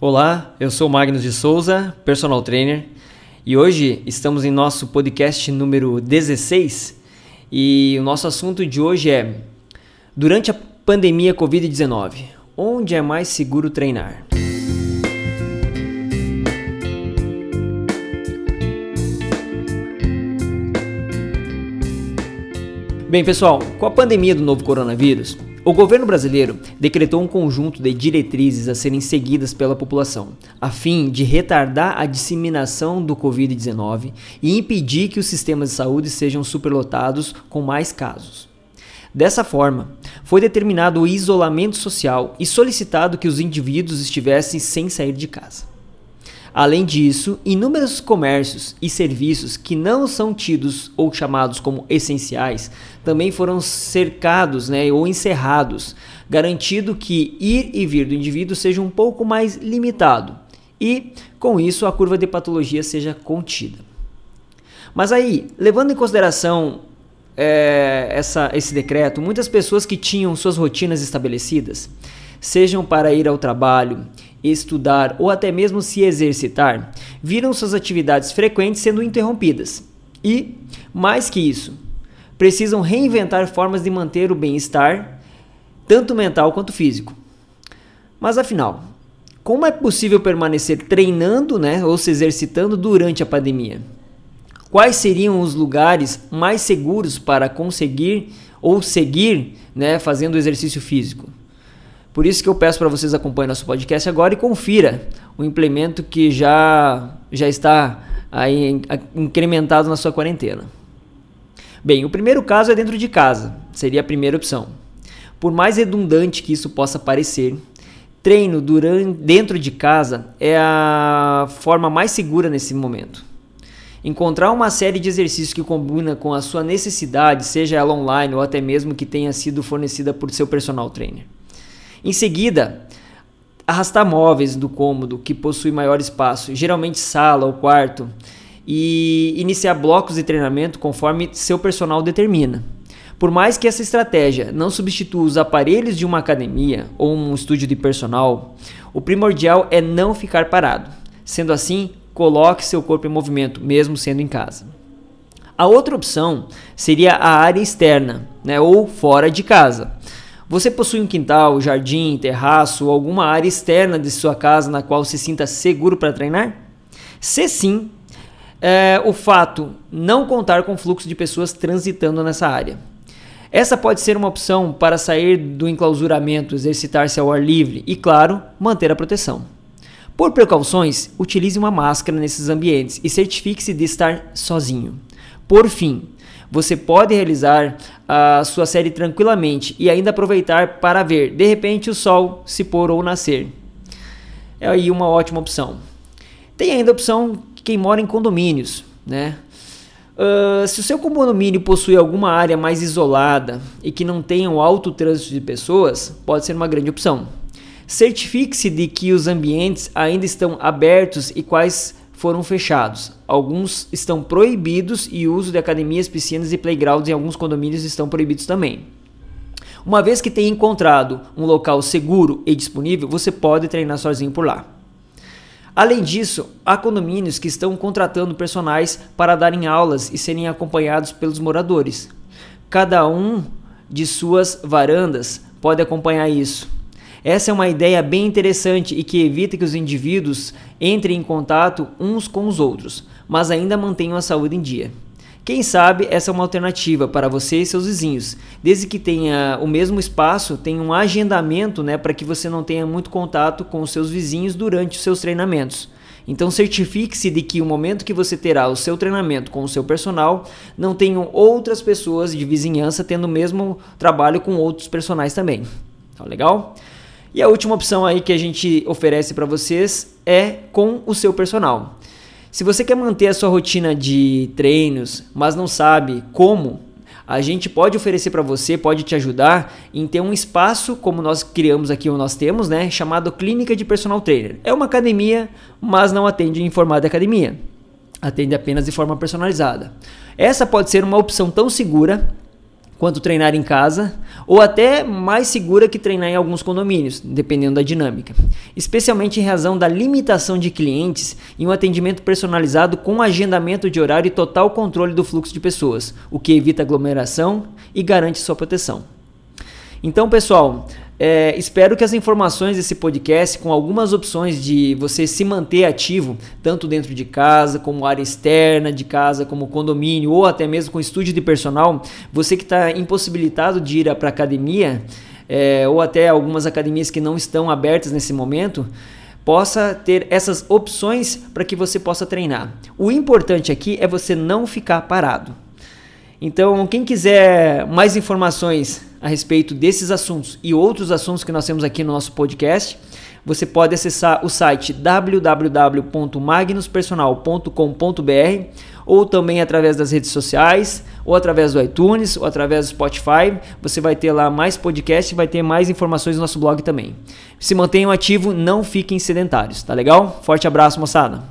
Olá, eu sou Magnus de Souza, personal trainer, e hoje estamos em nosso podcast número 16 e o nosso assunto de hoje é Durante a pandemia Covid-19, onde é mais seguro treinar? Bem, pessoal, com a pandemia do novo coronavírus, o governo brasileiro decretou um conjunto de diretrizes a serem seguidas pela população, a fim de retardar a disseminação do Covid-19 e impedir que os sistemas de saúde sejam superlotados com mais casos. Dessa forma, foi determinado o isolamento social e solicitado que os indivíduos estivessem sem sair de casa. Além disso, inúmeros comércios e serviços que não são tidos ou chamados como essenciais também foram cercados né, ou encerrados, garantindo que ir e vir do indivíduo seja um pouco mais limitado e, com isso, a curva de patologia seja contida. Mas aí, levando em consideração é, essa, esse decreto, muitas pessoas que tinham suas rotinas estabelecidas, sejam para ir ao trabalho, estudar ou até mesmo se exercitar, viram suas atividades frequentes sendo interrompidas. E, mais que isso, precisam reinventar formas de manter o bem-estar, tanto mental quanto físico. Mas afinal, como é possível permanecer treinando né, ou se exercitando durante a pandemia? Quais seriam os lugares mais seguros para conseguir ou seguir né, fazendo exercício físico? Por isso que eu peço para vocês acompanhem nosso podcast agora e confira o implemento que já, já está aí incrementado na sua quarentena. Bem, o primeiro caso é dentro de casa, seria a primeira opção. Por mais redundante que isso possa parecer, treino durante, dentro de casa é a forma mais segura nesse momento. Encontrar uma série de exercícios que combina com a sua necessidade, seja ela online ou até mesmo que tenha sido fornecida por seu personal trainer. Em seguida, arrastar móveis do cômodo que possui maior espaço, geralmente sala ou quarto, e iniciar blocos de treinamento conforme seu personal determina. Por mais que essa estratégia não substitua os aparelhos de uma academia ou um estúdio de personal, o primordial é não ficar parado. Sendo assim, coloque seu corpo em movimento, mesmo sendo em casa. A outra opção seria a área externa, né, ou fora de casa. Você possui um quintal, jardim, terraço ou alguma área externa de sua casa na qual se sinta seguro para treinar? Se sim, é, o fato não contar com fluxo de pessoas transitando nessa área. Essa pode ser uma opção para sair do enclausuramento, exercitar-se ao ar livre e, claro, manter a proteção. Por precauções, utilize uma máscara nesses ambientes e certifique-se de estar sozinho. Por fim, você pode realizar a sua série tranquilamente e ainda aproveitar para ver de repente o sol se pôr ou nascer. É aí uma ótima opção. Tem ainda a opção quem mora em condomínios, né? Uh, se o seu condomínio possui alguma área mais isolada e que não tenha um alto trânsito de pessoas, pode ser uma grande opção. Certifique-se de que os ambientes ainda estão abertos e quais foram fechados. Alguns estão proibidos e o uso de academias, piscinas e playgrounds em alguns condomínios estão proibidos também. Uma vez que tenha encontrado um local seguro e disponível, você pode treinar sozinho por lá. Além disso, há condomínios que estão contratando personagens para darem aulas e serem acompanhados pelos moradores. Cada um de suas varandas pode acompanhar isso. Essa é uma ideia bem interessante e que evita que os indivíduos entrem em contato uns com os outros, mas ainda mantenham a saúde em dia. Quem sabe essa é uma alternativa para você e seus vizinhos, desde que tenha o mesmo espaço, tenha um agendamento né, para que você não tenha muito contato com os seus vizinhos durante os seus treinamentos. Então certifique-se de que o momento que você terá o seu treinamento com o seu personal, não tenham outras pessoas de vizinhança tendo o mesmo trabalho com outros personagens também. Tá legal? E a última opção aí que a gente oferece para vocês é com o seu personal. Se você quer manter a sua rotina de treinos, mas não sabe como, a gente pode oferecer para você, pode te ajudar em ter um espaço como nós criamos aqui ou nós temos, né, chamado Clínica de Personal Trainer. É uma academia, mas não atende em formato de academia. Atende apenas de forma personalizada. Essa pode ser uma opção tão segura quanto treinar em casa, ou até mais segura que treinar em alguns condomínios, dependendo da dinâmica, especialmente em razão da limitação de clientes e um atendimento personalizado com agendamento de horário e total controle do fluxo de pessoas, o que evita aglomeração e garante sua proteção. Então, pessoal, é, espero que as informações desse podcast, com algumas opções de você se manter ativo, tanto dentro de casa, como área externa de casa, como condomínio, ou até mesmo com estúdio de personal, você que está impossibilitado de ir para academia, é, ou até algumas academias que não estão abertas nesse momento, possa ter essas opções para que você possa treinar. O importante aqui é você não ficar parado. Então, quem quiser mais informações a respeito desses assuntos e outros assuntos que nós temos aqui no nosso podcast, você pode acessar o site www.magnuspersonal.com.br ou também através das redes sociais, ou através do iTunes, ou através do Spotify. Você vai ter lá mais podcast e vai ter mais informações no nosso blog também. Se mantenham ativo, não fiquem sedentários, tá legal? Forte abraço, moçada!